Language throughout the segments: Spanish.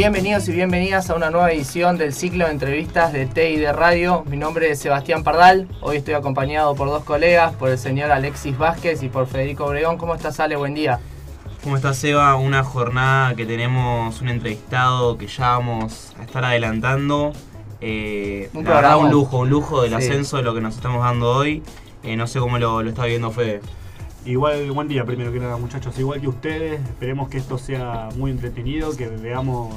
Bienvenidos y bienvenidas a una nueva edición del ciclo de entrevistas de T y de Radio. Mi nombre es Sebastián Pardal. Hoy estoy acompañado por dos colegas, por el señor Alexis Vázquez y por Federico Obregón. ¿Cómo estás, Ale? Buen día. ¿Cómo estás, Seba? Una jornada que tenemos un entrevistado que ya vamos a estar adelantando. Eh, Un la verdad, un lujo, un lujo del Sí. ascenso de lo que nos estamos dando hoy. Eh, no sé cómo lo, lo está viendo Fede. Igual, buen día primero que nada muchachos, igual que ustedes, esperemos que esto sea muy entretenido, que veamos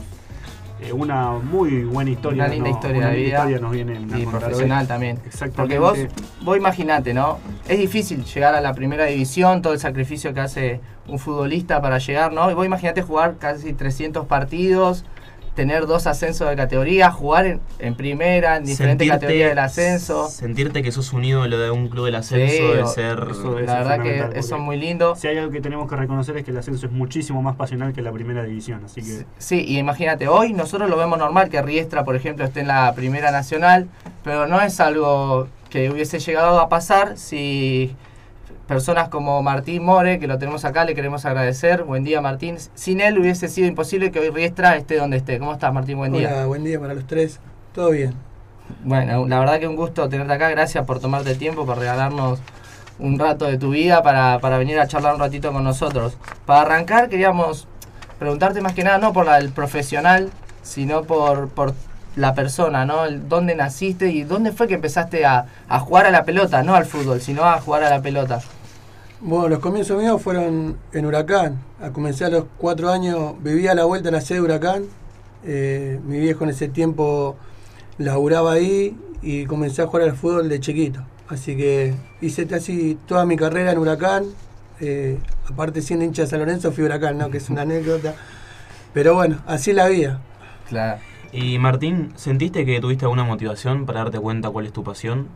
eh, una muy buena historia. Una linda ¿no? historia Una de vida. historia nos vienen Y profesional hoy. también. Exactamente. Porque vos, vos imaginate, ¿no? Es difícil llegar a la primera división, todo el sacrificio que hace un futbolista para llegar, ¿no? Y vos imaginate jugar casi 300 partidos, tener dos ascensos de categoría, jugar en, en primera, en diferentes categorías del ascenso. Sentirte que sos un ídolo de un club del ascenso Sí, debe ser. eso La verdad que eso es muy lindo. Si hay algo que tenemos que reconocer es que el ascenso es muchísimo más pasional que la primera división, así que Sí, y imagínate, hoy nosotros lo vemos normal que Riestra, por ejemplo, esté en la primera nacional, pero no es algo que hubiese llegado a pasar si personas como Martín More, que lo tenemos acá, le queremos agradecer. Buen día, Martín. Sin él hubiese sido imposible que hoy Riestra esté donde esté. ¿Cómo estás, Martín? Buen día. Hola, buen día para los tres. Todo bien. Bueno, la verdad que un gusto tenerte acá. Gracias por tomarte el tiempo, por regalarnos un rato de tu vida para, para venir a charlar un ratito con nosotros. Para arrancar, queríamos preguntarte más que nada, no por la- el profesional, sino por, por la persona, ¿no? El, ¿Dónde naciste y dónde fue que empezaste a, a jugar a la pelota? No al fútbol, sino a jugar a la pelota. Bueno, los comienzos míos fueron en Huracán. A comencé a los cuatro años, vivía a la vuelta de la sede de Huracán. Eh, mi viejo en ese tiempo laburaba ahí y comencé a jugar al fútbol de chiquito. Así que hice casi toda mi carrera en Huracán. Eh, aparte siendo hincha de San Lorenzo fui Huracán, ¿no? Que es una anécdota. Pero bueno, así es la vida. Claro. Y Martín, ¿sentiste que tuviste alguna motivación para darte cuenta cuál es tu pasión?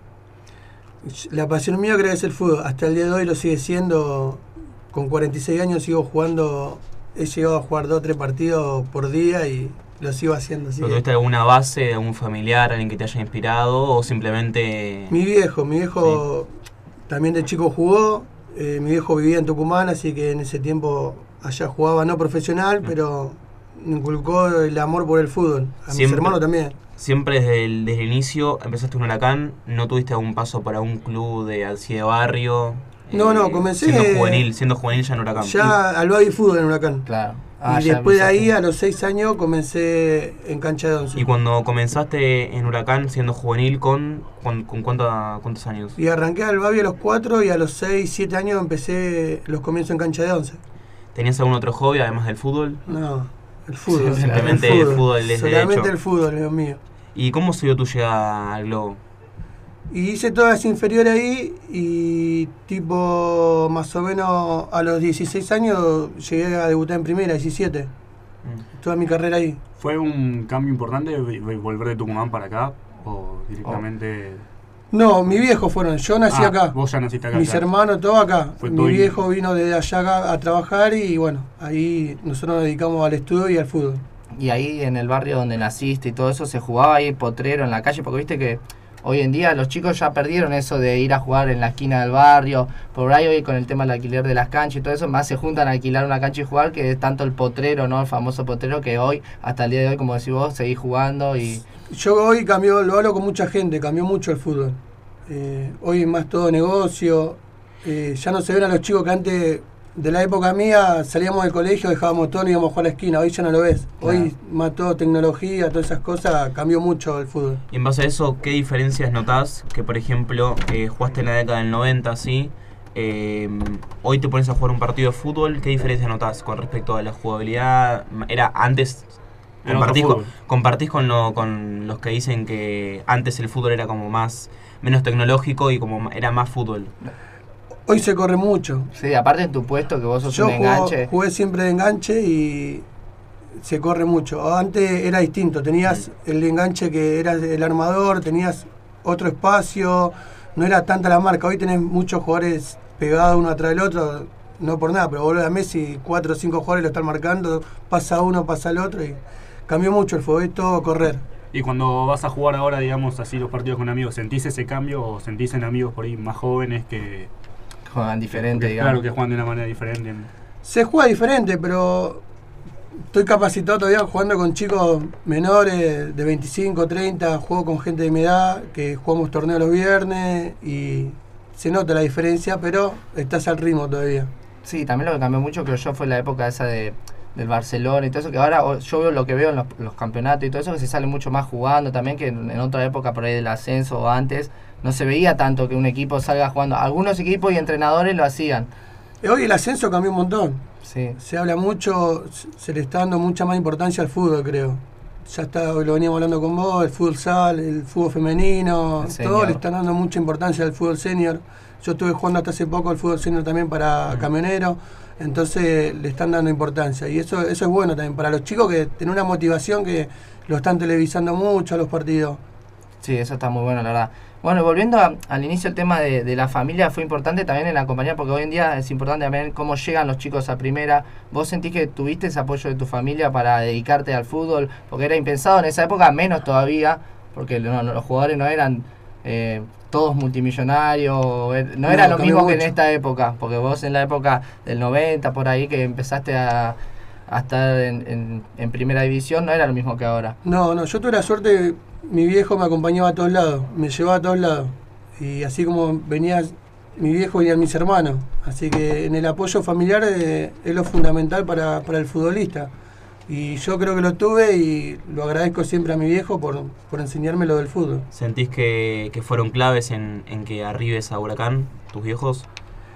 La pasión mía creo que es el fútbol. Hasta el día de hoy lo sigue siendo. Con 46 años sigo jugando. He llegado a jugar dos o tres partidos por día y lo sigo haciendo. Así ¿Pero ¿Tuviste alguna base algún familiar, alguien que te haya inspirado o simplemente... Mi viejo, mi viejo también de chico jugó. eh, mi viejo vivía en Tucumán, así que en ese tiempo allá jugaba no profesional, pero me inculcó el amor por el fútbol. A mis Siempre- hermanos también. Siempre desde el, desde el inicio empezaste en Huracán, ¿no tuviste algún paso para un club de así de barrio? Eh, No, no, comencé- Siendo juvenil, siendo juvenil ya en Huracán. Ya al baby fútbol en Huracán. Claro. Ah, y después de ahí, a los seis años, comencé en cancha de once. Y cuando comenzaste en Huracán siendo juvenil, ¿con, con, con cuánta- cuántos años? Y arranqué al Babi a los 4 y a los 6, 7 años empecé los comienzos en cancha de 11. ¿Tenías algún otro hobby además del fútbol? No, el fútbol. Sí, simplemente el fútbol es Solamente derecho. el fútbol, Dios mío. ¿Y cómo se dio tu llegada al Globo? Y hice todas inferiores ahí y tipo más o menos a los 16 años llegué a debutar en primera, 17. Mm. Toda mi carrera ahí. ¿fue un cambio importante volver de Tucumán para acá o directamente No, mis viejos fueron, yo nací Ah, acá. Vos ya naciste acá. Mis claro. hermanos, todo acá. Fue Mi viejo vino desde allá acá a trabajar y bueno, ahí nosotros nos dedicamos al estudio y al fútbol. Y ahí en el barrio donde naciste y todo eso, se jugaba ahí potrero en la calle, porque viste que hoy en día los chicos ya perdieron eso de ir a jugar en la esquina del barrio. Por ahí hoy con el tema del alquiler de las canchas y todo eso, más se juntan a alquilar una cancha y jugar que es tanto el potrero, ¿no? El famoso potrero que hoy, hasta el día de hoy, como decís vos, seguís jugando y... Yo hoy cambió, lo hablo con mucha gente, cambió mucho el fútbol. Eh, hoy más todo negocio. eh, ya no se ven a los chicos que antes, de la época mía, salíamos del colegio, dejábamos todo y íbamos a jugar a la esquina. Hoy ya no lo ves. Hoy más todo tecnología, todas esas cosas, cambió mucho el fútbol. Y en base a eso, ¿qué diferencias notás? Que por ejemplo, eh, jugaste en la década del 90, ¿sí? Eh, hoy te pones a jugar un partido de fútbol, ¿qué diferencias notás con respecto a la jugabilidad? Era antes... Compartís, con, compartís con, lo- con los que dicen que antes el fútbol era como más menos tecnológico y como ma- era más fútbol. Hoy se corre mucho. Sí, aparte en tu puesto que vos sos Yo un enganche. jugué siempre de enganche y se corre mucho. Antes era distinto, tenías el enganche que era el armador, tenías otro espacio, no era tanta la marca. Hoy tenés muchos jugadores pegados uno atrás del otro, no por nada, pero volver a Messi, cuatro o cinco jugadores lo están marcando, pasa uno, pasa el otro y cambió mucho el fútbol, es todo correr. Y cuando vas a jugar ahora, digamos así, los partidos con amigos, ¿sentís ese cambio o sentís en amigos por ahí más jóvenes que, Juegan diferente, digamos. claro, que juegan de una manera diferente? Se juega diferente, pero estoy capacitado todavía jugando con chicos menores de 25, 30, juego con gente de mi edad, que jugamos torneos los viernes y se nota la diferencia, pero estás al ritmo todavía. Sí, también lo que cambió mucho, creo yo, fue la época esa de, del Barcelona y todo eso, que ahora yo veo lo que veo en los, los campeonatos y todo eso, que se sale mucho más jugando también, que en, en otra época por ahí del ascenso o antes, no se veía tanto que un equipo salga jugando. Algunos equipos y entrenadores lo hacían. Eh, Hoy el ascenso cambió un montón. Sí. Se habla mucho, se- le está dando mucha más importancia al fútbol, creo. Ya está, lo veníamos hablando con vos, el fútbol sal, el fútbol femenino, El todo le están dando mucha importancia al fútbol senior. Yo estuve jugando hasta hace poco el fútbol senior también para camionero, entonces le están dando importancia. Y eso, eso es bueno también para los chicos que tienen una motivación que lo están televisando mucho a los partidos. Sí, eso está muy bueno, la verdad. Bueno, volviendo al inicio, el tema de, la familia fue importante también en la compañía, porque hoy en día es importante también cómo llegan los chicos a primera. ¿Vos sentís que tuviste ese apoyo de tu familia para dedicarte al fútbol? Porque era impensado en esa época, menos todavía, porque los jugadores no eran eh, todos multimillonarios, er- no, era lo mismo que en esta época, porque vos en la época del 90, por ahí, que empezaste a, a estar en, en- en primera división, no era lo mismo que ahora. No, no, yo tuve la suerte, mi viejo me acompañaba a todos lados, me llevaba a todos lados. Y así como venía mi viejo, venían mis hermanos. Así que en el apoyo familiar eh, es lo fundamental para, para el futbolista. Y yo creo que lo tuve y lo agradezco siempre a mi viejo por, por enseñarme lo del fútbol. ¿Sentís que, que fueron claves en, en que arribes a Huracán, tus viejos?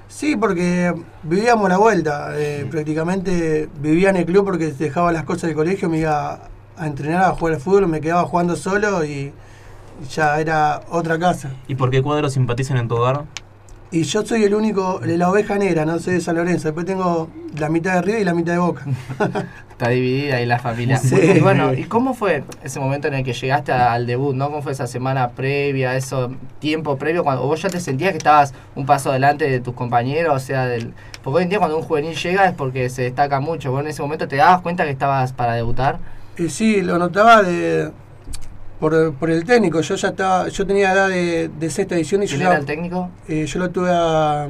Sí, porque vivíamos la vuelta. eh, prácticamente vivía en el club porque dejaba las cosas del colegio, me iba a entrenar, a jugar al fútbol, me quedaba jugando solo y ya era otra casa. ¿Y por qué cuadros simpatizan en tu hogar? Y yo soy el único, de la oveja negra, no soy de San Lorenzo. Después tengo la mitad de River y la mitad de Boca. Está dividida ahí la familia. Sí. Y bueno, ¿y cómo fue ese momento en el que llegaste al debut? ¿no? ¿Cómo fue esa semana previa, eso tiempo previo? Cuando o vos ya te sentías que estabas un paso adelante de tus compañeros, o sea, del porque hoy en día cuando un juvenil llega es porque se destaca mucho. ¿Vos en ese momento te dabas cuenta que estabas para debutar? Y sí, lo notaba de por, por el técnico. Yo ya estaba, yo tenía edad de, de sexta edición y yo, ¿Quién ya- era el técnico? eh, yo lo tuve a,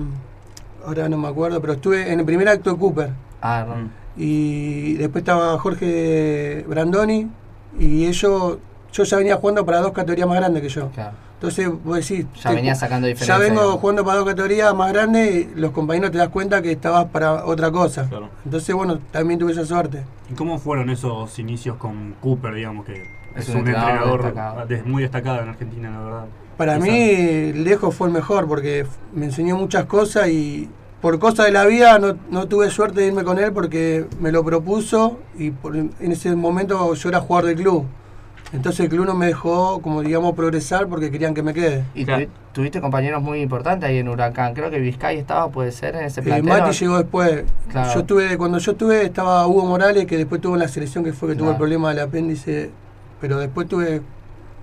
ahora no me acuerdo, pero estuve en el primer acto de Cooper. Ah, no. Y después estaba Jorge Brandoni y ellos, yo ya venía jugando para dos categorías más grandes que yo. claro. Entonces, vos decís, Ya te- venías sacando Ya diferencia. vengo digamos. jugando para dos categorías más grandes y los compañeros te das cuenta que estabas para otra cosa. Claro. Entonces, bueno, también tuve esa suerte. ¿Y cómo fueron esos inicios con Cooper, digamos, que Es es, un entrenador entrenador destacado. des- muy destacado en Argentina, la verdad? Para mí, lejos fue el mejor porque me enseñó muchas cosas y por cosas de la vida no, no tuve suerte de irme con él porque me lo propuso y por- en ese momento yo era jugador del club. Entonces el club no me dejó, como digamos, progresar porque querían que me quede. Y Claro. tuviste compañeros muy importantes ahí en Huracán. Creo que Vizcay estaba, puede ser, en ese Eh, plantel. Mati llegó después. Claro. Yo estuve, cuando yo estuve estaba Hugo Morales, que después tuvo en la selección que fue que tuvo el problema del apéndice, pero después tuve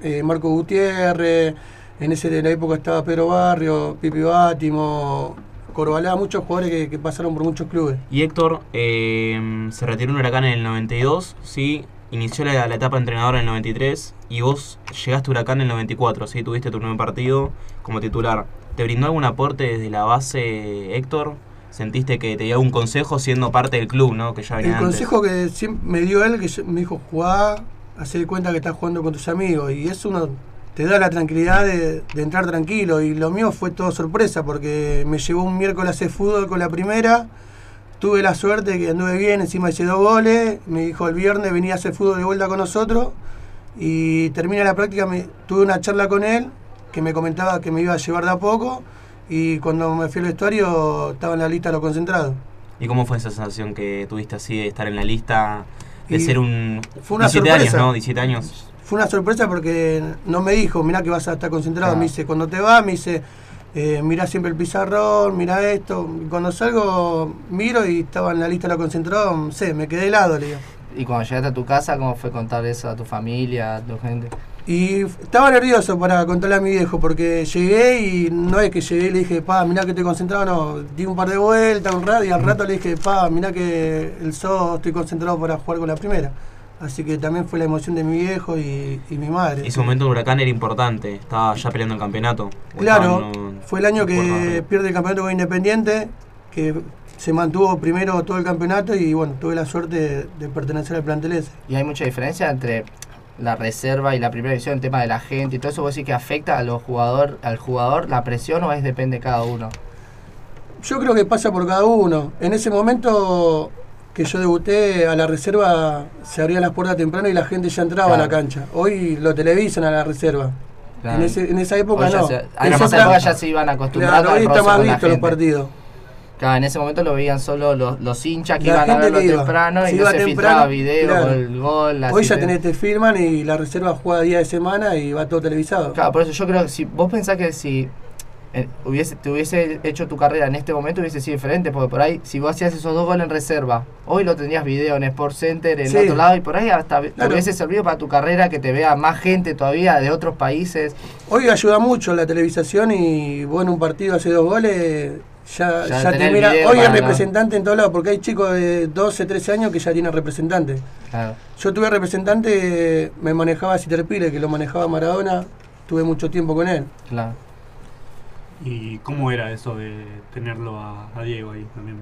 eh, Marco Gutiérrez, en ese de la época estaba Pedro Barrio, Pipi Bátimo, Corbalá, muchos jugadores que, que pasaron por muchos clubes. Y Héctor eh, se retiró en Huracán en el 92, ¿sí? Inició la, la etapa de entrenador en el 93 y vos llegaste a Huracán en el 94, ¿sí? Tuviste tu primer partido como titular. ¿Te brindó algún aporte desde la base, Héctor? ¿Sentiste que te dio un consejo siendo parte del club, ¿no? Que ya venía El antes. consejo que siempre me dio él, que me dijo, jugá, hacer cuenta que estás jugando con tus amigos. Y eso uno te da la tranquilidad de, de entrar tranquilo. Y lo mío fue todo sorpresa, porque me llevó un miércoles hacer fútbol con la primera. Tuve la suerte que anduve bien, encima hice dos goles. Me dijo el viernes venía a hacer fútbol de vuelta con nosotros. Y termina la práctica, tuve una charla con él, que me comentaba que me iba a llevar de a poco. Y cuando me fui al vestuario estaba en la lista de los concentrados. ¿Y cómo fue esa sensación que tuviste así de estar en la lista, de ser un... fue una 17 años, sorpresa. ¿no? 17 años. Fue una sorpresa porque no me dijo, mirá que vas a estar concentrado. Claro. Me dice, cuando te vas, me dice, eh, mirá siempre el pizarrón, mirá esto. Y cuando salgo, miro y estaba en la lista de la concentrada, no sé, me quedé helado, le digo. Y cuando llegaste a tu casa, ¿cómo fue contar eso a tu familia, a tu gente? Y estaba nervioso para contarle a mi viejo porque llegué y no es que llegué y le dije, pa, mirá que estoy concentrado, no. Di un par de vueltas, un rato y al rato le dije, pa, mirá que el SO estoy concentrado para jugar con la primera. Así que también fue la emoción de mi viejo y, y mi madre. Ese momento en Huracán era importante, estaba ya peleando el campeonato. Claro, no- fue el año que pierde el campeonato con Independiente, que se mantuvo primero todo el campeonato y bueno, tuve la suerte de, de pertenecer al plantel ese. Y hay mucha diferencia entre la reserva y la primera división, el tema de la gente y todo eso, vos decís que afecta a los jugador, al jugador la presión o es depende de cada uno. Yo creo que pasa por cada uno. En ese momento que yo debuté a la reserva se abrían las puertas temprano y la gente ya entraba a la cancha. Hoy lo televisan a la reserva. Claro. En, ese- en esa época Hoy ya no. se- en esa época ya se iban acostumbrando Claro, hoy está más visto los partidos. Claro, en ese momento lo veían solo los, los hinchas que La iban a verlo temprano Se y no se filtraba video claro. con el gol. Hoy ya tenés, te filman y la reserva juega día de semana y va todo televisado. Claro, por eso yo creo que si vos pensás que si eh, hubiese, te hubiese hecho tu carrera en este momento hubiese sido diferente, porque por ahí, si vos hacías esos dos goles en reserva, hoy lo tendrías video en Sport Center, en Sí. otro lado, y por ahí hasta te hubiese servido para tu carrera que te vea más gente todavía de otros países. Hoy ayuda mucho la televisación y vos en un partido hace dos goles, ya, Ya te mira. video Hoy es representante en todos lados, porque hay chicos de 12, 13 años que ya tienen representante. Claro. Yo tuve representante, me manejaba Citerpire, que lo manejaba Maradona, tuve mucho tiempo con él. Claro. ¿Y cómo era eso de tenerlo a, a Diego ahí también?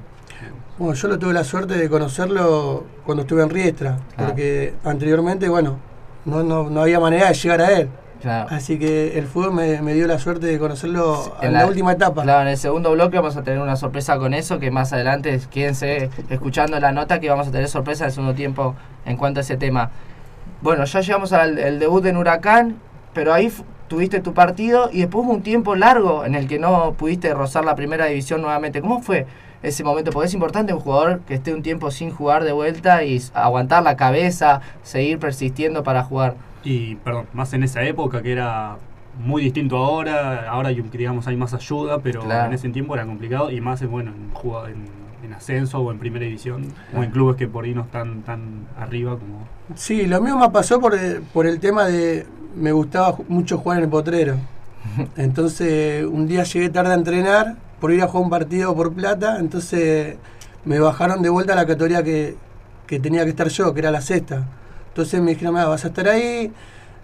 Bueno, yo lo tuve la suerte de conocerlo cuando estuve en Riestra, Claro. porque anteriormente, bueno, no, no, no había manera de llegar a él. Claro. Así que el fútbol me, me dio la suerte de conocerlo En en la, última etapa. Claro, en el segundo bloque vamos a tener una sorpresa con eso, que más adelante quédense escuchando la nota que vamos a tener sorpresa en el segundo tiempo en cuanto a ese tema. Bueno, ya llegamos al el debut en Huracán, pero ahí tuviste tu partido y después hubo un tiempo largo en el que no pudiste rozar la primera división nuevamente. ¿Cómo fue ese momento? Porque es importante un jugador que esté un tiempo sin jugar de vuelta y aguantar la cabeza, seguir persistiendo para jugar. Y, perdón, más en esa época que era muy distinto ahora, ahora hay, digamos hay más ayuda, pero Claro. en ese tiempo era complicado y más en, bueno, en, en, en ascenso o en primera división o en clubes que por ahí no están tan arriba como... Sí, lo mío me pasó por el, por el tema de. Me gustaba mucho jugar en el potrero. Entonces, un día llegué tarde a entrenar por ir a jugar un partido por plata. Entonces, me bajaron de vuelta a la categoría que, que tenía que estar yo, que era la sexta. Entonces, me dijeron, "Mira, vas a estar ahí,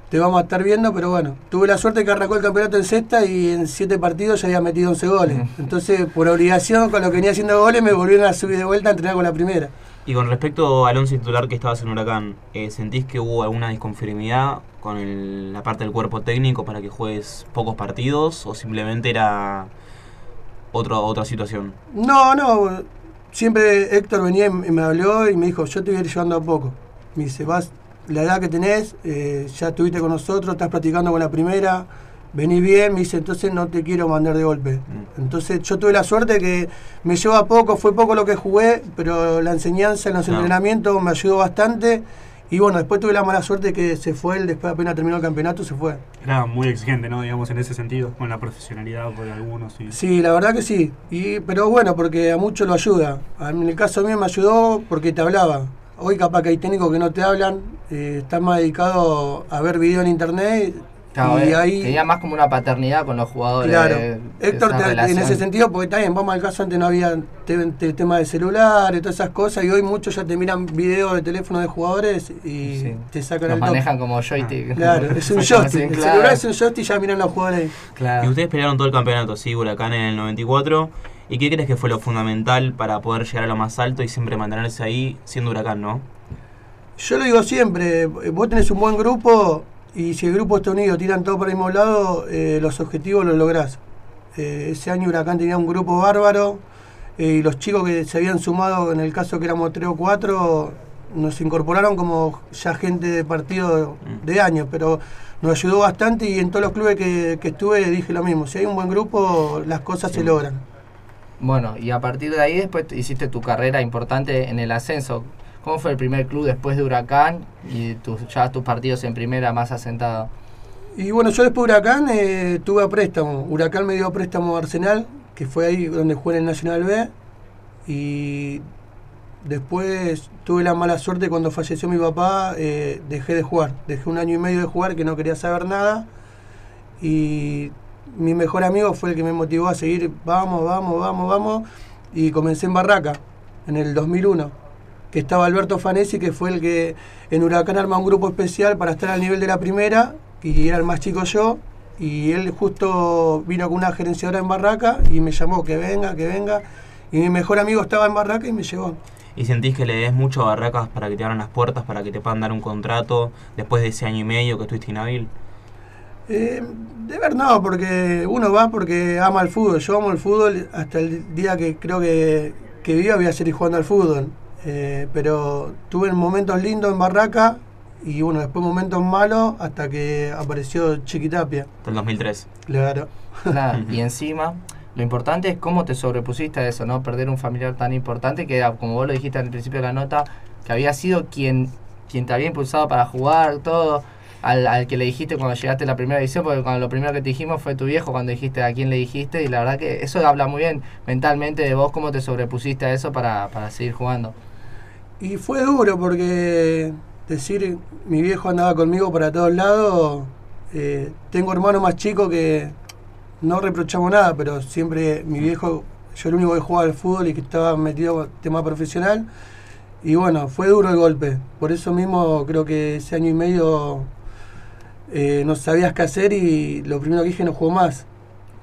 te vamos a estar viendo. Pero bueno, tuve la suerte que arrancó el campeonato en sexta y en siete partidos ya había metido 11 goles. Entonces, por obligación, con lo que venía haciendo goles, me volvieron a subir de vuelta a entrenar con la primera. Y con respecto al once titular que estabas en Huracán, eh, ¿sentís que hubo alguna disconformidad con el- la parte del cuerpo técnico para que juegues pocos partidos o simplemente era otro, otra situación? No, no. Siempre Héctor venía y me habló y me dijo, yo te voy a ir llevando a poco. Me dice, vas, la edad que tenés, eh, ya estuviste con nosotros, estás practicando con la primera, venís bien, me dice, entonces no te quiero mandar de golpe. Entonces yo tuve la suerte que me llevó a poco, fue poco lo que jugué, pero la enseñanza en los Claro. entrenamientos me ayudó bastante. Y bueno, después tuve la mala suerte que se fue él, después apenas terminó el campeonato, se fue. Era muy exigente, ¿no? Digamos, en ese sentido, con la profesionalidad por algunos. Y... Sí, la verdad que sí. Y, pero bueno, porque a mucho lo ayuda. En el caso mío me ayudó porque te hablaba. Hoy capaz que hay técnicos que no te hablan, eh, están más dedicados a ver video en internet Claro, y ahí... tenía más como una paternidad con los jugadores. Claro. Héctor, te- en ese sentido, porque también, vamos al caso, antes no había te- te- tema de celular y todas esas cosas, y hoy muchos ya te miran videos de teléfono de jugadores y Sí. te sacan Los el top. manejan como joystick. Claro, es un joystick. El claro. celular es un joystick y ya miran los jugadores. Claro. Y ustedes pelearon todo el campeonato, sí, Huracán en el 94. ¿Y qué crees que fue lo fundamental para poder llegar a lo más alto y siempre mantenerse ahí siendo Huracán, no? Yo lo digo siempre, vos tenés un buen grupo y si el grupo está unido, tiran todo por el mismo lado, eh, los objetivos los lográs. Eh, ese año Huracán tenía un grupo bárbaro eh, y los chicos que se habían sumado, en el caso que éramos 3 o 4, nos incorporaron como ya gente de partido de años, pero nos ayudó bastante y en todos los clubes que, que estuve dije lo mismo, si hay un buen grupo, las cosas se logran. Bueno, y a partir de ahí después te- hiciste tu carrera importante en el ascenso. ¿Cómo fue el primer club después de Huracán y tus, ya tus partidos en primera más asentados? Y bueno, yo después de Huracán eh, tuve a préstamo. Huracán me dio a préstamo a Arsenal, que fue ahí donde jugué en el Nacional B. Y después tuve la mala suerte cuando falleció mi papá, eh, dejé de jugar. Dejé un año y medio de jugar que no quería saber nada. Y mi mejor amigo fue el que me motivó a seguir, vamos, vamos, vamos, vamos. Y comencé en Barraca, en el 2001 que estaba Alberto Fanesi, que fue el que en Huracán arma un grupo especial para estar al nivel de la primera, y era el más chico yo, y él justo vino con una gerenciadora en Barraca y me llamó que venga, que venga, Y mi mejor amigo estaba en Barraca y me llevó. ¿Y sentís que le des mucho a Barracas para que te abran las puertas, para que te puedan dar un contrato después de ese año y medio que estuviste inhábil? Eh, de ver no, porque uno va porque ama el fútbol. Yo amo el fútbol hasta el día que creo que, que viva voy a seguir jugando al fútbol. Eh, pero tuve momentos lindos en Barraca y bueno, después momentos malos hasta que apareció Chiquitapia. Hasta el 2003. Claro. Claro, y encima, lo importante es cómo te sobrepusiste a eso, ¿no? Perder un familiar tan importante que era, como vos lo dijiste al principio de la nota, que había sido quien, quien te había impulsado para jugar, todo. Al, al que le dijiste cuando llegaste a la primera edición, porque cuando lo primero que te dijimos fue tu viejo, cuando dijiste a quién le dijiste, y la verdad que eso habla muy bien mentalmente de vos, cómo te sobrepusiste a eso para, para seguir jugando. Y fue duro porque decir mi viejo andaba conmigo para todos lados. Eh, tengo hermano más chico que no reprochamos nada, pero siempre mi viejo, yo el único que jugaba al fútbol y que estaba metido en tema profesional. Y bueno, fue duro el golpe. Por eso mismo creo que ese año y medio eh, no sabías qué hacer y lo primero que dije no jugó más.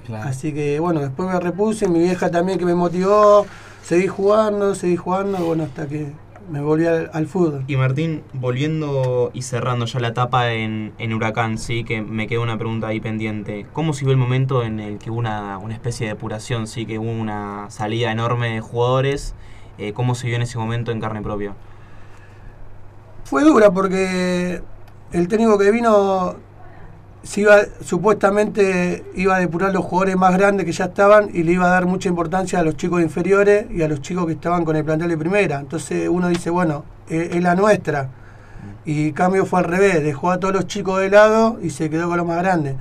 Claro. Así que bueno, después me repuse, mi vieja también que me motivó, seguí jugando, seguí jugando, bueno, hasta que me volví al, al fútbol. Y Martín, volviendo y cerrando ya la etapa en, en Huracán, sí, que me quedó una pregunta ahí pendiente. ¿Cómo se vio el momento en el que hubo una, una especie de depuración, sí, que hubo una salida enorme de jugadores? Eh, ¿Cómo se vio en ese momento en carne propia? Fue dura porque el técnico que vino iba, supuestamente iba a depurar los jugadores más grandes que ya estaban y le iba a dar mucha importancia a los chicos inferiores y a los chicos que estaban con el plantel de primera. Entonces uno dice, bueno, eh, es la nuestra. Y cambio fue al revés, dejó a todos los chicos de lado y se quedó con los más grandes.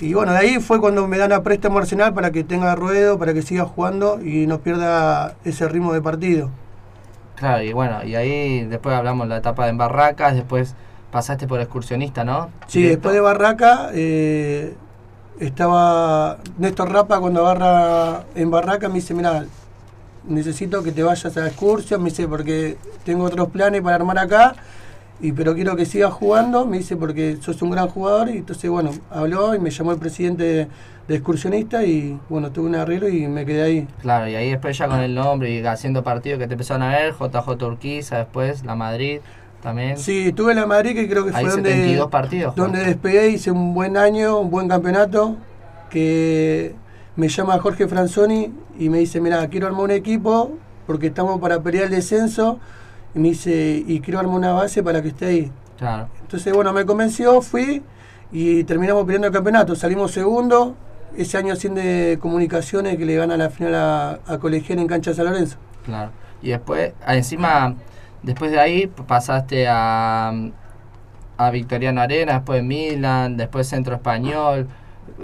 Y bueno, de ahí fue cuando me dan a préstamo Arsenal para que tenga ruedo, para que siga jugando y no pierda ese ritmo de partido. Claro, y bueno, y ahí después hablamos la etapa de Barracas, después pasaste por excursionista, ¿no? Sí, Directo. después de Barraca eh, estaba Néstor Rapa cuando agarra en Barraca me dice, mira, necesito que te vayas a excursión, me dice, porque tengo otros planes para armar acá, y pero quiero que sigas jugando, me dice, porque sos un gran jugador, y entonces, bueno, habló y me llamó el presidente de, de excursionista, y bueno, tuve un arreglo y me quedé ahí. Claro, y ahí después ya con el nombre y haciendo partidos que te empezaron a ver, JJ Urquiza, después la Madrid también. Sí, estuve en la Madrid, que creo que fue 72 donde, partidos. Donde despegué, hice un buen año, un buen campeonato, que me llama Jorge Franzoni y me dice, mira, quiero armar un equipo porque estamos para pelear el descenso, y me dice, y quiero armar una base para que esté ahí. Claro. Entonces, bueno, me convenció, fui y terminamos peleando el campeonato. Salimos segundo, ese año de comunicaciones que le gana la final a, a Colegial en cancha San Lorenzo. Claro. Y después, encima, después de ahí pasaste a, a Victoriano Arena, después Milan, después Centro Español.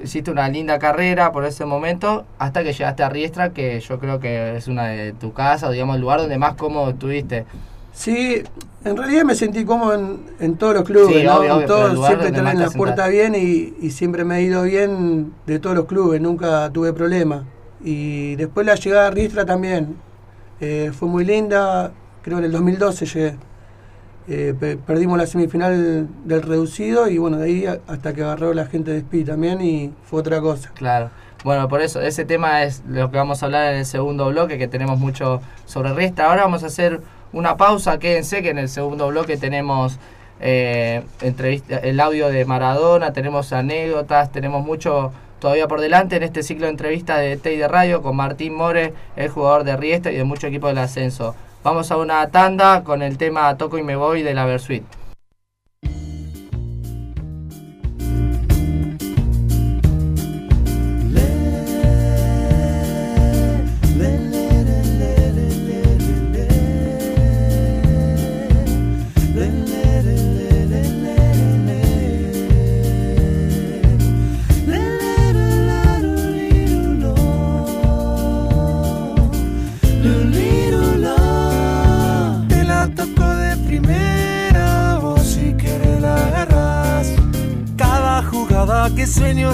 Hiciste una linda carrera por ese momento hasta que llegaste a Riestra, que yo creo que es una de tu casa, digamos, el lugar donde más cómodo estuviste. Sí, en realidad me sentí cómodo en, en todos los clubes, Sí, ¿no? obvio, todos siempre te la puerta bien y, y siempre me ha ido bien de todos los clubes, nunca tuve problema. Y después la llegada a Riestra también eh, fue muy linda, creo en el 2012 llegué. Eh, pe- perdimos la semifinal del reducido y bueno, de ahí hasta que agarró la gente de SPI también y fue otra cosa. Claro. Bueno, por eso, ese tema es lo que vamos a hablar en el segundo bloque, que tenemos mucho sobre Riestra. Ahora vamos a hacer una pausa, quédense que en el segundo bloque tenemos eh, entrevista, el audio de Maradona, tenemos anécdotas, tenemos mucho todavía por delante en este ciclo de entrevistas de TEI de Radio con Martín More, el jugador de Riestra y de mucho equipo del ascenso. Vamos a una tanda con el tema Toco y me voy de la Versuit.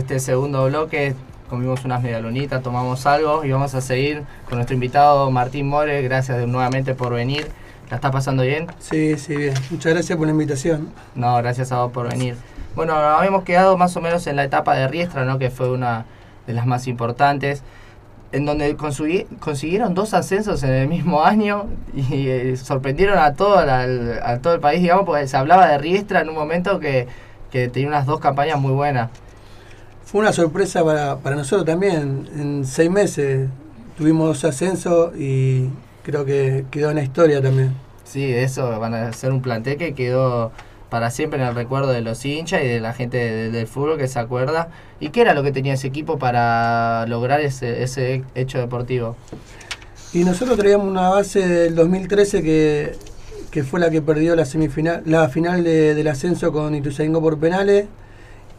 este segundo bloque. Comimos unas medialunitas, tomamos algo y vamos a seguir con nuestro invitado Martín More. Gracias nuevamente por venir. ¿La está pasando bien? Sí, sí, bien. Muchas gracias por la invitación. No, gracias a vos por venir. Bueno, habíamos quedado más o menos en la etapa de Riestra, ¿no? Que fue una de las más importantes. En donde consiguieron dos ascensos en el mismo año y eh, sorprendieron a todo, la- a todo el país, digamos, porque se hablaba de Riestra en un momento que, que tenía unas dos campañas muy buenas. Fue una sorpresa para, para nosotros también. En seis meses tuvimos dos ascensos y creo que quedó en la historia también. Sí, eso van a ser un plantel que quedó para siempre en el recuerdo de los hinchas y de la gente de- del fútbol que se acuerda. ¿Y qué era lo que tenía ese equipo para lograr ese, ese hecho deportivo? Y nosotros traíamos una base del 2013 que, que fue la que perdió la semifinal, la final de- del ascenso con Ituzaingó por penales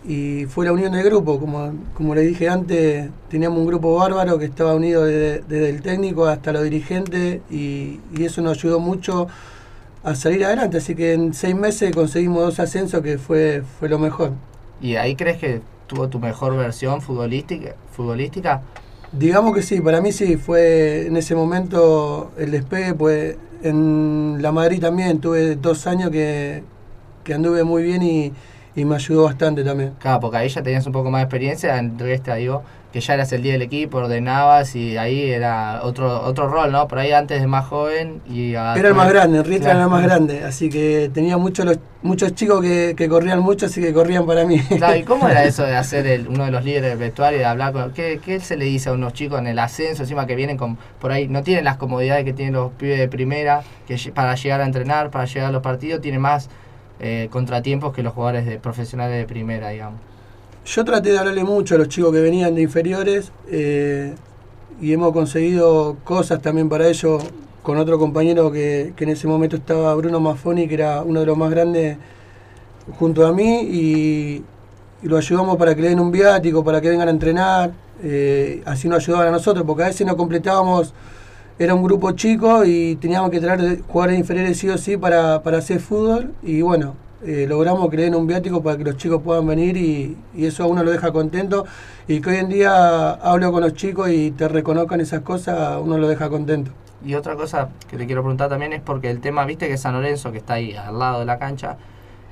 y fue la unión del grupo. Como, como le dije antes, teníamos un grupo bárbaro que estaba unido desde, desde el técnico hasta los dirigentes y, y eso nos ayudó mucho a salir adelante. Así que en seis meses conseguimos dos ascensos que fue, fue lo mejor. ¿Y ahí crees que tuvo tu mejor versión futbolística? futbolística? Digamos que sí, para mí sí, fue en ese momento el despegue, pues en la Madrid también tuve dos años que, que anduve muy bien y, y me ayudó bastante también. Claro, porque ahí ya tenías un poco más de experiencia, en Riestra digo, que ya eras el día del equipo, ordenabas y ahí era otro otro rol, ¿no? Por ahí antes de más joven y... Era el más grande, en Riestra era el más grande, así que tenía muchos los, muchos chicos que, que corrían mucho, así que corrían para mí. Claro, ¿y cómo era eso de hacer el- uno de los líderes del vestuario y de hablar con... ¿qué, ¿Qué se le dice a unos chicos en el ascenso, encima que vienen con por ahí, no tienen las comodidades que tienen los pibes de primera, que para llegar a entrenar, para llegar a los partidos, tiene más eh, contratiempos que los jugadores de profesionales de primera, digamos. Yo traté de hablarle mucho a los chicos que venían de inferiores eh, y hemos conseguido cosas también para ellos con otro compañero que, que en ese momento estaba Bruno Maffoni, que era uno de los más grandes junto a mí y, lo ayudamos para que le den un viático, para que vengan a entrenar, eh, así nos ayudaban a nosotros, porque a veces no completábamos, era un grupo chico y teníamos que traer jugadores inferiores sí o sí para, para hacer fútbol y bueno, eh, logramos den un viático para que los chicos puedan venir y, eso a uno lo deja contento y que hoy en día hablo con los chicos y te reconozcan esas cosas, uno lo deja contento. Y otra cosa que le quiero preguntar también es porque el tema, viste que San Lorenzo, que está ahí al lado de la cancha,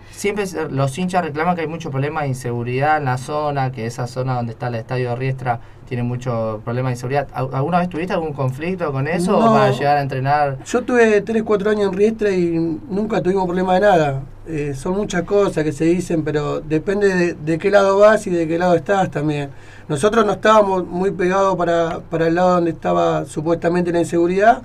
siempre los hinchas reclaman que hay mucho problema de inseguridad en la zona, que esa zona donde está el estadio de Riestra tiene mucho problema de inseguridad. ¿Al- ¿Alguna vez tuviste algún conflicto con eso o No. para llegar a entrenar? Yo tuve 3, 4 años en Riestra y nunca tuvimos problema de nada. Eh, son muchas cosas que se dicen, pero depende de, de qué lado vas y de qué lado estás también. Nosotros no estábamos muy pegados para, para el lado donde estaba supuestamente la inseguridad,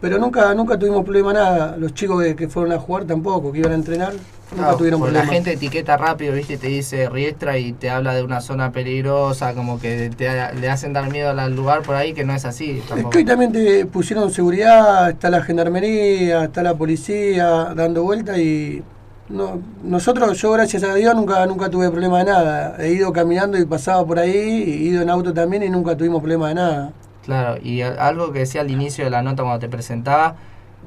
pero nunca nunca tuvimos problema de nada. Los chicos que, que fueron a jugar tampoco, que iban a entrenar, nunca Claro, tuvieron problema. la gente etiqueta rápido, ¿viste? Te dice Riestra y te habla de una zona peligrosa, como que te, le hacen dar miedo al lugar por ahí, que no es así. Es que hoy también te pusieron seguridad, está la gendarmería, está la policía dando vuelta y no, nosotros, yo gracias a Dios nunca nunca tuve problema de nada. He ido caminando y pasado por ahí, he ido en auto también y nunca tuvimos problema de nada. Claro, y algo que decía al inicio de la nota cuando te presentaba,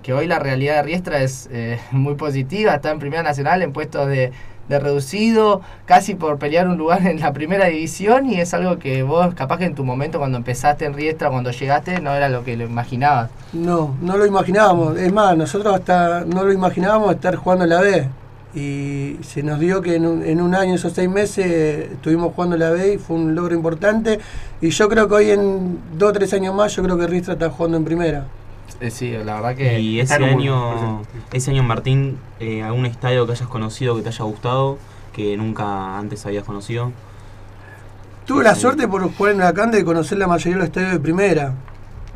que hoy la realidad de Riestra es eh, muy positiva, está en Primera Nacional en puestos de, de reducido, casi por pelear un lugar en la primera división, y es algo que vos, capaz que en tu momento cuando empezaste en Riestra, cuando llegaste, no era lo que lo imaginabas. No, no lo imaginábamos. Es más, nosotros hasta no lo imaginábamos estar jugando en la B. Y se nos dio que en un, en un año, esos seis meses, estuvimos jugando la B y fue un logro importante. Y yo creo que hoy en dos o tres años más, yo creo que Ristra está jugando en primera. Eh, sí, la verdad que... Y ese año, ese año Martín, eh, algún estadio que hayas conocido, que te haya gustado, que nunca antes habías conocido. Tuve la suerte por jugar en Huracán de conocer la mayoría de los estadios de primera.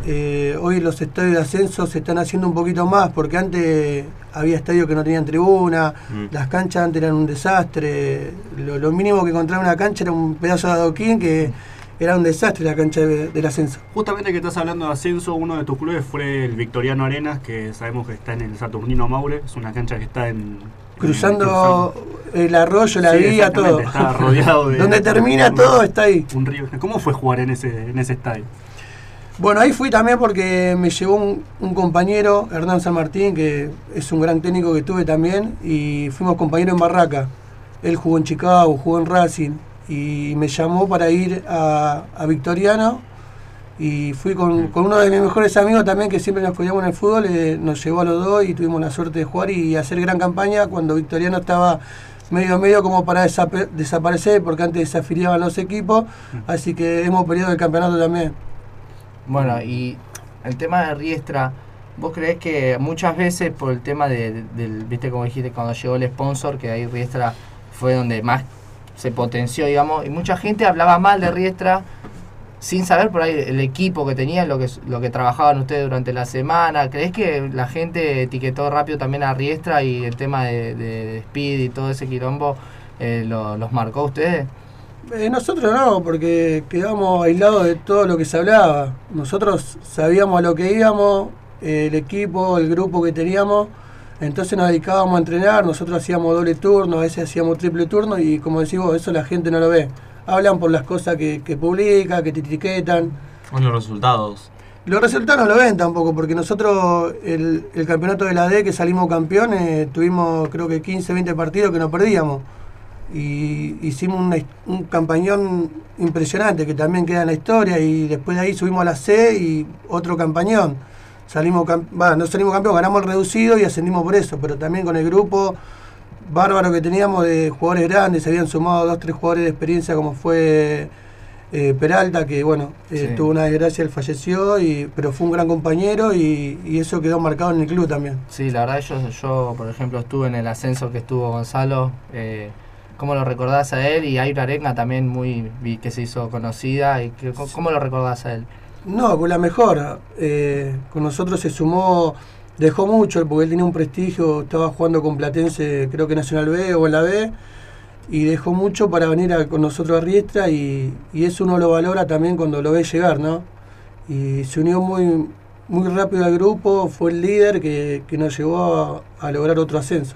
Eh, hoy los estadios de ascenso se están haciendo un poquito más, porque antes había estadios que no tenían tribuna, Mm. las canchas antes eran un desastre. Lo, lo mínimo que encontraba en una cancha era un pedazo de adoquín que era un desastre la cancha de- del ascenso. Justamente que estás hablando de ascenso, uno de tus clubes fue el Victoriano Arenas, que sabemos que está en el Saturnino Maure, es una cancha que está en... Cruzando el arroyo, la Sí, vía, todo. Está rodeado de... Donde termina todo está ahí. Un río. ¿Cómo fue jugar en ese, en ese estadio? Bueno, ahí fui también porque me llevó un, un compañero, Hernán San Martín, que es un gran técnico que tuve también, y fuimos compañeros en Barraca. Él jugó en Chicago, jugó en Racing, y me llamó para ir a, a Victoriano, y fui con, con uno de mis mejores amigos también, que siempre nos cuidamos en el fútbol, eh, nos llevó a los dos y tuvimos la suerte de jugar y hacer gran campaña cuando Victoriano estaba medio a medio como para desaparecer, porque antes desafiliaban los equipos, así que hemos peleado el campeonato también. Bueno, y el tema de Riestra, ¿vos creés que muchas veces por el tema de, de- del, viste como dijiste, cuando llegó el sponsor, que ahí Riestra fue donde más se potenció, digamos, y mucha gente hablaba mal de Riestra sin saber por ahí el equipo que tenía, lo que, lo que trabajaban ustedes durante la semana. ¿Crees que la gente etiquetó rápido también a Riestra y el tema de, de, Speed y todo ese quilombo eh, lo- los marcó ustedes? Eh, nosotros no, porque quedamos aislados de todo lo que se hablaba. Nosotros sabíamos a lo que íbamos, eh, el equipo, el grupo que teníamos, entonces nos dedicábamos a entrenar, nosotros hacíamos doble turno, a veces hacíamos triple turno y como decimos, eso la gente no lo ve. Hablan por las cosas que, que publica, que te etiquetan. Bueno, los resultados. Los resultados no lo ven tampoco, porque nosotros el, el campeonato de la D que salimos campeones, tuvimos creo que 15, 20 partidos que no perdíamos. Y hicimos una- un campañón impresionante que también queda en la historia y después de ahí subimos a la C y otro campañón. Salimos, no salimos campeón, ganamos el reducido y ascendimos por eso, pero también con el grupo bárbaro que teníamos de jugadores grandes, se habían sumado dos, tres jugadores de experiencia como fue eh, Peralta, que bueno, eh, Sí. tuvo una desgracia, él falleció, y, pero fue un gran compañero y, y eso quedó marcado en el club también. Sí, la verdad yo, yo por ejemplo estuve en el ascenso que estuvo Gonzalo, eh, ¿cómo lo recordás a él? Y Aira Arenga también muy vi que se hizo conocida, y que, ¿cómo lo recordás a él? No, con la mejor. eh, con nosotros se sumó, dejó mucho, porque él tenía un prestigio, estaba jugando con Platense, creo que Nacional B o en la B, y dejó mucho para venir a- con nosotros a Riestra, y, y eso uno lo valora también cuando lo ve llegar, ¿no? Y se unió muy, muy rápido al grupo, fue el líder que, que nos llevó a, a lograr otro ascenso.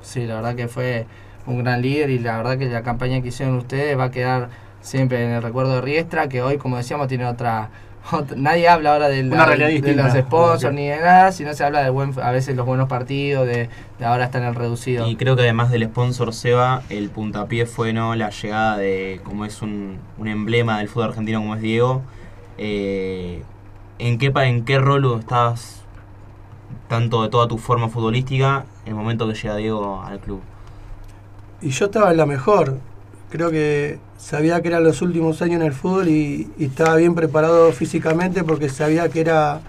Sí, la verdad que fue un gran líder y la verdad que la campaña que hicieron ustedes va a quedar siempre en el recuerdo de Riestra, que hoy como decíamos tiene otra... otra- nadie habla ahora Una realidad de los sponsors ni de nada, sino se habla de buen, a veces los buenos partidos, de, de ahora está en el reducido. Y creo que además del sponsor Seba, el puntapié fue no la llegada de, como es un, un emblema del fútbol argentino como es Diego. Eh, ¿en, qué, ¿En qué rol estás tanto de toda tu forma futbolística en el momento que llega Diego al club? Y yo estaba en la mejor. Creo que sabía que eran los últimos años en el fútbol y, estaba bien preparado físicamente porque sabía que era,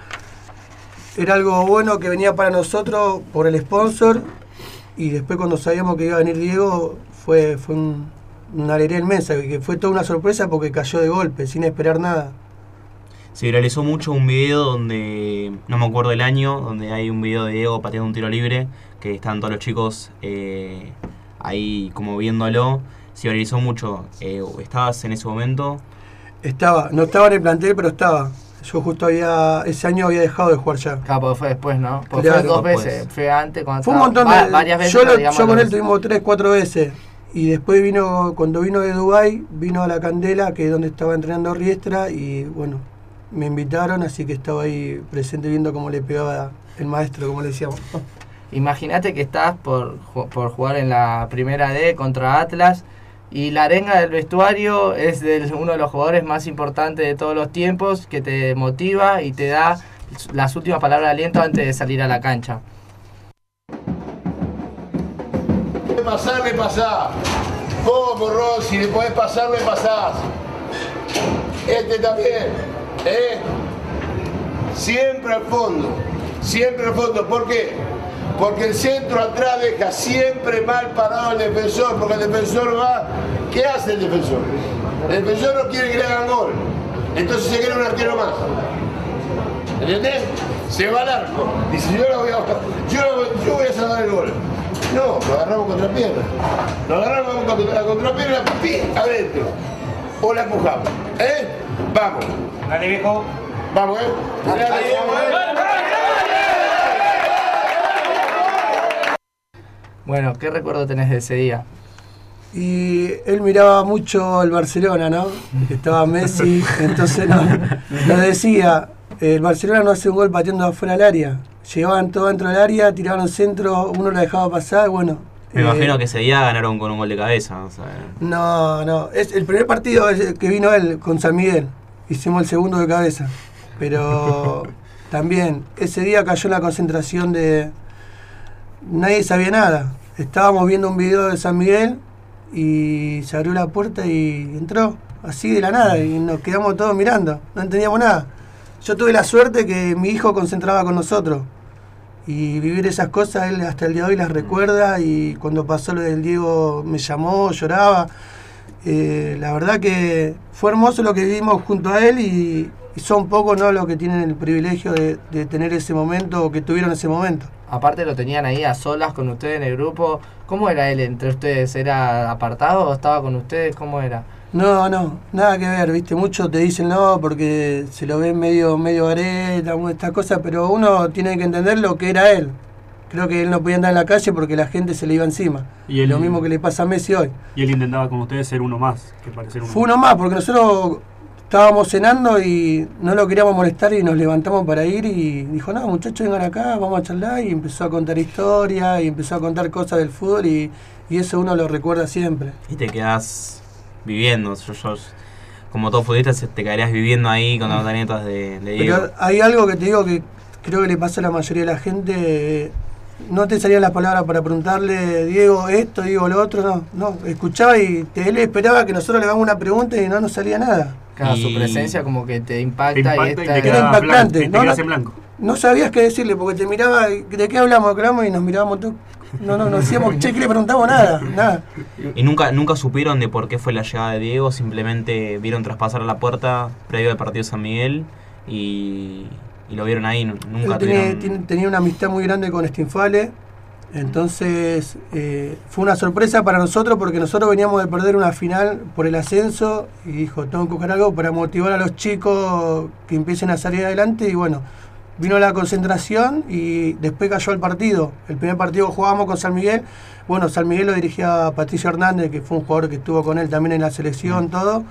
era algo bueno que venía para nosotros por el sponsor y después cuando sabíamos que iba a venir Diego fue, fue un- una alegría inmensa, que fue toda una sorpresa porque cayó de golpe, sin esperar nada. Se viralizó mucho un video donde, no me acuerdo el año, donde hay un video de Diego pateando un tiro libre, que están todos los chicos eh, ahí como viéndolo. Se viralizó mucho. Eh, ¿Estabas en ese momento? Estaba, no estaba en el plantel, pero estaba. Yo justo había, ese año había dejado de jugar ya. Claro, porque fue después, ¿no? Porque Claro. fue dos Después. veces. Fue antes, cuando Fue un montón va- de varias veces. Yo, lo- pero digamos yo con él tuvimos tres, cuatro veces. Y después vino, cuando vino de Dubai vino a la Candela, que es donde estaba entrenando Riestra, y bueno, me invitaron, así que estaba ahí presente viendo cómo le pegaba el maestro, como le decíamos. Imagínate que estás por, por jugar en la primera D contra Atlas y la arenga del vestuario es del, uno de los jugadores más importantes de todos los tiempos que te motiva y te da las últimas palabras de aliento antes de salir a la cancha. pasar, me pasás. Vos, Morrón, si le podés pasar, me pasás. Este también, ¿eh? Siempre al fondo, siempre al fondo. ¿Por qué? Porque el centro atrás deja siempre mal parado el defensor, porque el defensor va. ¿Qué hace el defensor? El defensor no quiere que le hagan gol. Entonces se crea un arquero más. ¿Entendés? Se va al arco. Dice, yo, lo voy a, yo, lo- yo voy a salvar el gol. No, lo agarramos contra pierna. Lo agarramos contra la contrapierna, pi, adentro. O la empujamos. ¿Eh? Vamos. Dale, viejo. Vamos, ¿eh? Dale, vamos, Bueno, ¿qué recuerdo tenés de ese día? Y él miraba mucho el Barcelona, ¿no? Estaba Messi, entonces no, nos decía, el Barcelona no hace un gol pateando afuera del área. Llegaban todo dentro del área, tiraban un centro, uno lo dejaba pasar, bueno. Me eh, imagino que ese día ganaron con un gol de cabeza. o sea, No, no, es el primer partido es el que vino él con San Miguel. Hicimos el segundo de cabeza. Pero también ese día cayó en la concentración de... Nadie sabía nada. Estábamos viendo un video de San Miguel y se abrió la puerta y entró así de la nada y nos quedamos todos mirando. No entendíamos nada. Yo tuve la suerte que mi hijo concentraba con nosotros. Y vivir esas cosas, él hasta el día de hoy las recuerda y cuando pasó lo del Diego me llamó, lloraba. Eh, la verdad que fue hermoso lo que vivimos junto a él y, y son pocos ¿no? los que tienen el privilegio de, de tener ese momento o que tuvieron ese momento. Aparte lo tenían ahí a solas con ustedes en el grupo. ¿Cómo era él entre ustedes? ¿Era apartado o estaba con ustedes? ¿Cómo era? No, no, nada que ver, viste, muchos te dicen no porque se lo ven medio, medio areta, estas cosas, pero uno tiene que entender lo que era él. Creo que él no podía andar en la calle porque la gente se le iba encima. Y él- lo mismo que le pasa a Messi hoy. Y él intentaba con ustedes ser uno más, que parecer uno Fue uno más, porque nosotros estábamos cenando y no lo queríamos molestar y nos levantamos para ir y dijo, no, muchachos, vengan acá, vamos a charlar y empezó a contar historias y empezó a contar cosas del fútbol y, y eso uno lo recuerda siempre. y te quedás viviendo. Yo, yo- como todo futbolista, se- te quedarías viviendo ahí con las anécdotas de, de Diego. Pero hay algo que te digo que creo que le pasa a la mayoría de la gente, no te salían las palabras para preguntarle, Diego, esto, Diego, lo otro, no, no, escuchaba y te, él esperaba que nosotros le hagamos una pregunta y no nos salía nada. Claro, Y- su presencia como que te impacta, Te impacta y y te era- impactante, blanco, y te ¿no? No- en blanco. No sabías qué decirle porque te miraba, y, ¿de qué hablamos? Hablamos y nos mirábamos todos. No, no, no decíamos, che, que le preguntamos nada, nada. Y nunca, nunca supieron de por qué fue la llegada de Diego, simplemente vieron traspasar la puerta previo al partido de San Miguel y, y lo vieron ahí, nunca tenía, tuvieron... tiene- tenía una amistad muy grande con Stinfale, entonces eh, fue una sorpresa para nosotros porque nosotros veníamos de perder una final por el ascenso y dijo, tengo que buscar algo para motivar a los chicos que empiecen a salir adelante y bueno, vino la concentración y después cayó el partido. El primer partido jugábamos con San Miguel, bueno, San Miguel lo dirigía Patricio Hernández, que fue un jugador que estuvo con él también en la selección, todo,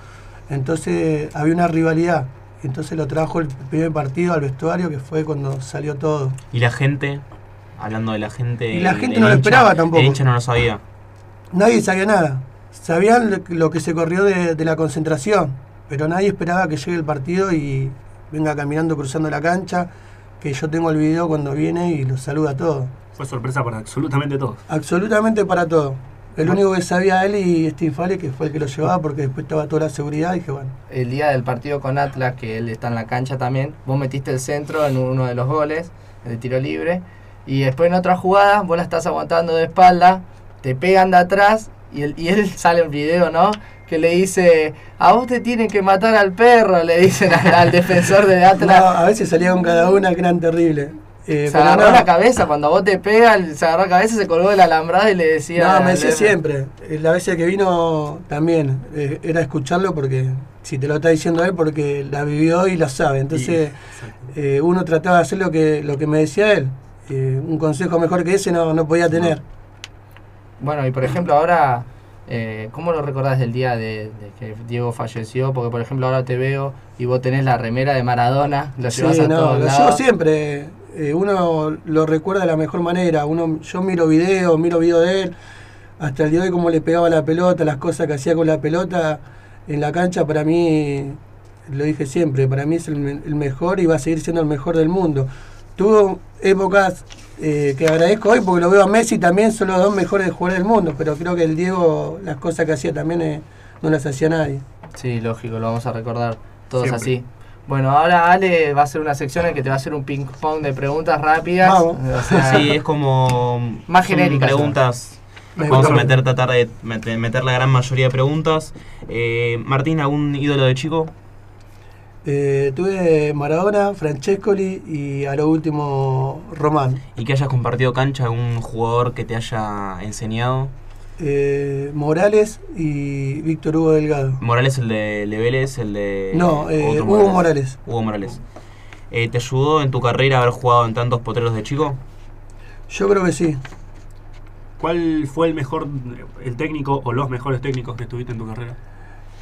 entonces había una rivalidad. Entonces lo trajo el primer partido al vestuario, que fue cuando salió todo. Y la gente, hablando de la gente... Y la gente el no lo hincha- esperaba tampoco. El hincha no lo sabía. Nadie sabía nada. Sabían lo- lo que se corrió de, de la concentración, pero nadie esperaba que llegue el partido y venga caminando cruzando la cancha, que yo tengo el video cuando viene y los saluda a todos. Fue sorpresa para absolutamente todos. Absolutamente para todo. El único que sabía él y Steve Fale, que fue el que lo llevaba, porque después estaba toda la seguridad, y dije, bueno, El día del partido con Atlas, que él está en la cancha también, vos metiste el centro en uno de los goles, el de tiro libre, y después en otra jugada, vos la estás aguantando de espalda, te pegan de atrás, y, él- y él sale en video, ¿no? Que le dice, a vos te tienen que matar al perro, le dicen al, al defensor de no, Atlas. a veces salía con cada una que eran terribles. Eh, Se pero agarró no, la cabeza, cuando vos te pegas, se agarró la cabeza, se colgó de la alambrada y le decía... No, me decía siempre. Eh, La vez que vino también eh, era escucharlo porque, si te lo está diciendo él, porque la vivió y la sabe. Entonces, eh, uno trataba de hacer lo que, lo que me decía él. Eh, un consejo mejor que ese no, no podía tener. Bueno, y por ejemplo ahora, eh, ¿cómo lo recordás del día de, de que Diego falleció? Porque por ejemplo ahora te veo y vos tenés la remera de Maradona, lo Sí, llevas a no, todos lo lados. llevo siempre. Eh, uno lo recuerda de la mejor manera. Uno, yo miro videos, miro videos de él. Hasta el día de hoy, cómo le pegaba la pelota, las cosas que hacía con la pelota en la cancha, para mí, lo dije siempre, para mí es el, me- el mejor y va a seguir siendo el mejor del mundo. Tuvo épocas eh, que agradezco hoy porque lo veo a Messi también, son los dos mejores jugadores del mundo, pero creo que el Diego, las cosas que hacía también eh, no las hacía nadie. Sí, lógico, lo vamos a recordar todos Siempre. así. Bueno, ahora Ale va a hacer una sección en que te va a hacer un ping pong de preguntas rápidas. Vamos. O sea, Sí, es como. Más genéricas, Preguntas. Me Vamos a meter, tratar de meter, meter la gran mayoría de preguntas. Eh, Martín, ¿algún ídolo de chico? Eh, tuve Maradona, Francescoli y a lo último Román. Y que hayas compartido cancha, algún jugador que te haya enseñado. Eh, Morales y Víctor Hugo Delgado. Morales, el de, el de Vélez, el de. No, eh, otro Hugo Morales. Hugo Morales. Eh, ¿Te ayudó en tu carrera haber jugado en tantos potreros de chico? Yo creo que sí. ¿Cuál fue el mejor, el técnico o los mejores técnicos que tuviste en tu carrera?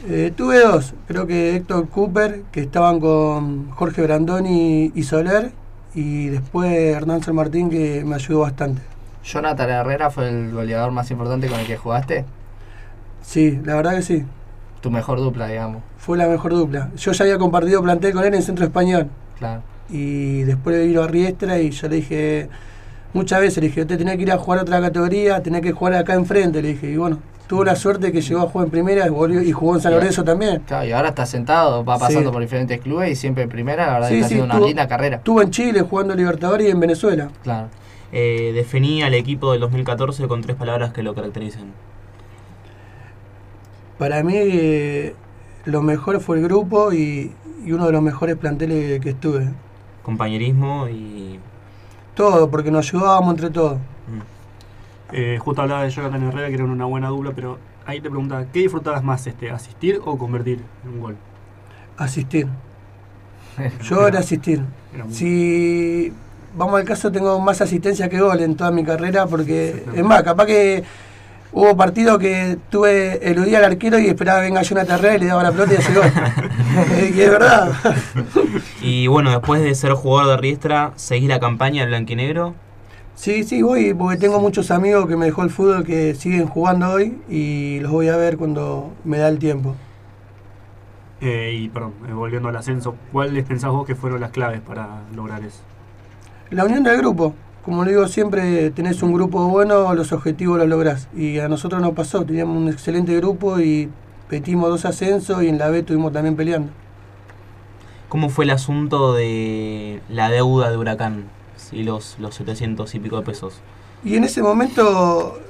Eh, tuve dos. Creo que Héctor Cooper, que estaban con Jorge Brandoni y Soler. Y después Hernán San Martín, que me ayudó bastante. Jonathan Herrera fue el goleador más importante con el que jugaste. Sí, la verdad que sí. Tu mejor dupla, digamos. Fue la mejor dupla. Yo ya había compartido plantel con él en Centro Español. Claro. Y después vino a Riestra y yo le dije, muchas veces le dije, usted tenía que ir a jugar a otra categoría, tenía que jugar acá enfrente, le dije. Y bueno, tuvo la suerte que llegó a jugar en primera y, volvió- y jugó en San. Lorenzo también. Claro, y ahora está sentado, va pasando Sí. por diferentes clubes y siempre en primera, la verdad Sí, que está sí, haciendo una tuvo- linda carrera. Estuvo en Chile jugando Libertadores y en Venezuela. Claro. Eh, definí al equipo del 2014 con tres palabras que lo caracterizan. Para mí eh, lo mejor fue el grupo y, y uno de los mejores planteles que estuve. Compañerismo y. Todo, porque nos ayudábamos entre todos. mm. Eh, justo hablaba de Jonathan Herrera, que era una buena dupla, pero ahí te preguntaba, ¿qué disfrutabas más, este, asistir o convertir en un gol? Asistir. Yo era asistir. Era muy- Si vamos al caso, tengo más asistencia que gol en toda mi carrera, porque es más, capaz que hubo partidos que tuve eludía al arquero y esperaba que venga Jonathan Herrera y le daba la pelota y hacía gol. Y es verdad. Y bueno, después de ser jugador de Riestra, ¿seguís la campaña del blanquinegro? Sí, sí, voy porque tengo muchos amigos que me dejó el fútbol que siguen jugando hoy y los voy a ver cuando me da el tiempo. Eh, y perdón, eh, volviendo al ascenso, ¿cuáles pensás vos que fueron las claves para lograr eso? La unión del grupo. Como le digo siempre, tenés un grupo bueno, los objetivos los lográs. Y a nosotros nos pasó, teníamos un excelente grupo y metimos dos ascensos y en la B estuvimos también peleando. ¿Cómo fue el asunto de la deuda de Huracán? Sí, los, los 700 y pico de pesos. Y en ese momento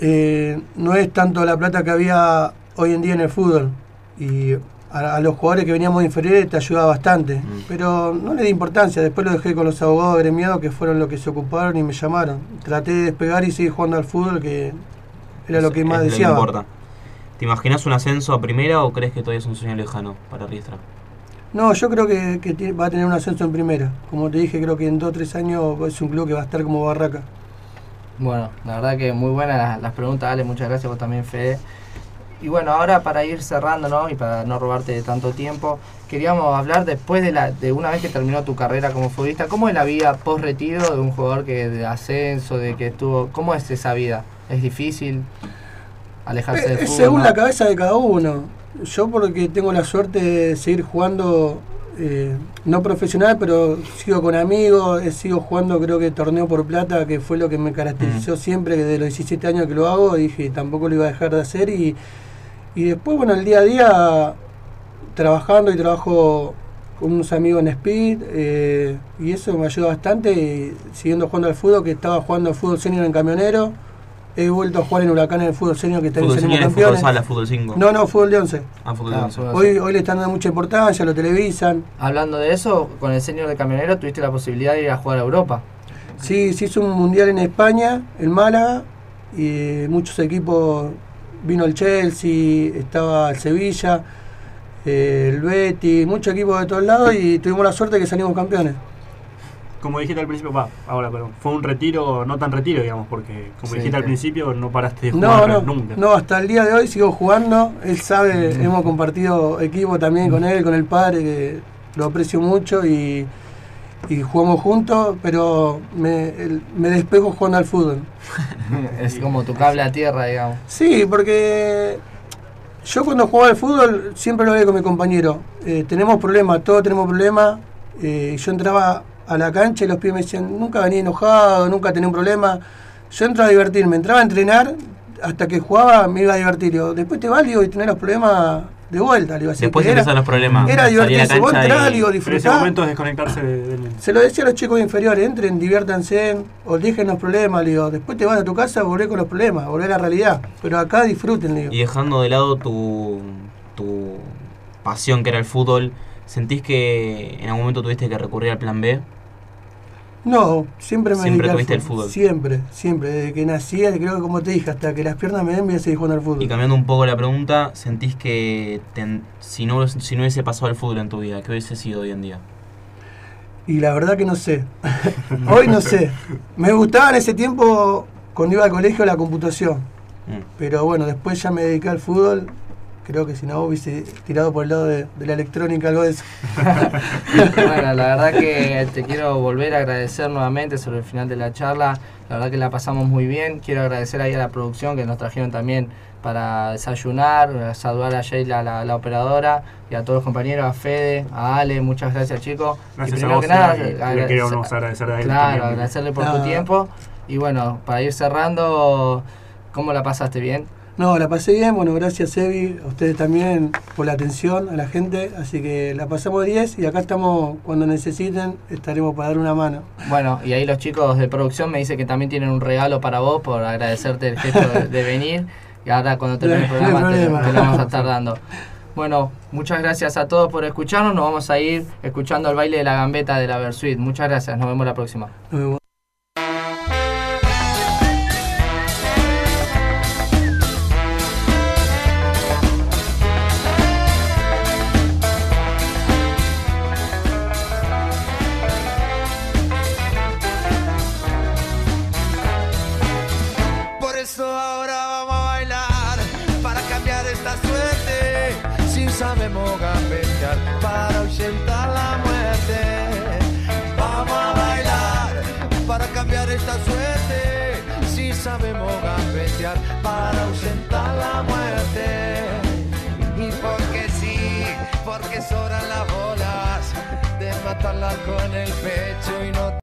eh, no es tanto la plata que había hoy en día en el fútbol. Y a, a los jugadores que veníamos de inferiores te ayudaba bastante. Mm. Pero no le di importancia. Después lo dejé con los abogados gremiados que fueron los que se ocuparon y me llamaron. Traté de despegar y seguir jugando al fútbol que era lo que más es deseaba. importa. ¿Te imaginas un ascenso a primera o crees que todavía es un sueño lejano para Riestra? No, yo creo que, que va a tener un ascenso en primera. Como te dije, creo que en dos o tres años es un club que va a estar como Barraca. Bueno, la verdad que muy buenas las, las preguntas, Ale, muchas gracias vos también, Fede. Y bueno, ahora para ir cerrando, ¿no? Y para no robarte tanto tiempo, queríamos hablar después de la de una vez que terminó tu carrera como futbolista, ¿cómo es la vida post retiro de un jugador que de ascenso, de que estuvo, cómo es esa vida? ¿Es difícil alejarse del Es fútbol? según no? la cabeza de cada uno. Yo porque tengo la suerte de seguir jugando eh, no profesional, pero sigo con amigos, eh, sigo jugando creo que torneo por plata, que fue lo que me caracterizó siempre, que de los 17 años que lo hago, dije tampoco lo iba a dejar de hacer y, y después, bueno, el día a día trabajando y trabajo con unos amigos en Speed eh, y eso me ayuda bastante, y siguiendo jugando al fútbol, que estaba jugando al fútbol senior en Camionero, he vuelto a jugar en Huracán en el fútbol senior que también Fútbol salimos senior, fútbol sala, fútbol 5. No, no, fútbol de 11. Ah, fútbol Ah, 11. fútbol. Hoy, hoy le están dando mucha importancia, lo televisan. Hablando de eso, con el señor de camionero tuviste la posibilidad de ir a jugar a Europa. Sí, se hizo un mundial en España, en Málaga, y muchos equipos, vino el Chelsea, estaba el Sevilla, eh, el Betis, muchos equipos de todos lados y tuvimos la suerte que salimos campeones. Como dijiste al principio, va, ahora, perdón, fue un retiro, no tan retiro, digamos, porque como Sí, dijiste al principio, no paraste de No, jugar no, nunca. no, hasta el día de hoy sigo jugando, él sabe, hemos compartido equipo también con él, con el padre, que lo aprecio mucho y, y jugamos juntos, pero me, el- me despejo jugando al fútbol. es como tu cable a tierra, digamos. Sí, porque yo cuando jugaba al fútbol siempre lo hablé con mi compañero. Eh, tenemos problemas, todos tenemos problemas. Eh, yo entraba a la cancha y los pibes me decían, nunca venía enojado, nunca tenía un problema. Yo entraba a divertirme, entraba a entrenar, hasta que jugaba me iba a divertir. Digo, después te digo, y tenés los problemas de vuelta. Le digo, así Después que era- empiezan los problemas. Era divertirse, vos entrás, y- digo, Pero ese disfrutá. momento es desconectarse de- del... Se lo decía a los chicos inferiores, entren, diviértanse, o dejen los problemas, le digo. Después te vas a tu casa, volvés con los problemas, volvés a la realidad. Pero acá disfruten, le digo. Y dejando de lado tu, tu pasión que era el fútbol, ¿sentís que en algún momento tuviste que recurrir al plan B? No, siempre me Siempre dediqué al tuviste el fútbol. Siempre, siempre. Desde que nací, creo que como te dije, hasta que las piernas me den, voy a seguir jugando al fútbol. Y cambiando un poco la pregunta, ¿sentís que ten- si, no, si no hubiese pasado el fútbol en tu vida, qué hubiese sido hoy en día? Y la verdad que no sé. Hoy no sé. Me gustaba en ese tiempo, cuando iba al colegio, la computación. Mm. Pero bueno, después ya me dediqué al fútbol. Creo que si no hubiese tirado por el lado de, de la electrónica, algo de eso. Bueno, la verdad que te quiero volver a agradecer nuevamente sobre el final de la charla. La verdad que la pasamos muy bien. Quiero agradecer ahí a la producción que nos trajeron también para desayunar, saludar a Sheila, la, la operadora, y a todos los compañeros, a Fede, a Ale, muchas gracias chicos. Gracias y a primero vos, que nada, que agradecer- queríamos agradecer a él Claro, también. agradecerle por tu tiempo. Y bueno, para ir cerrando, ¿cómo la pasaste bien? No, la pasé bien. Bueno, gracias, Evi. A ustedes también por la atención a la gente. Así que la pasamos 10 y acá estamos cuando necesiten. Estaremos para dar una mano. Bueno, y ahí los chicos de producción me dicen que también tienen un regalo para vos por agradecerte el gesto de, de venir. Y ahora cuando termine el programa te lo vamos a estar dando. Bueno, muchas gracias a todos por escucharnos. Nos vamos a ir escuchando el baile de la gambeta de la Versuit. Muchas gracias, nos vemos la próxima. Nos vemos. Matarla con el no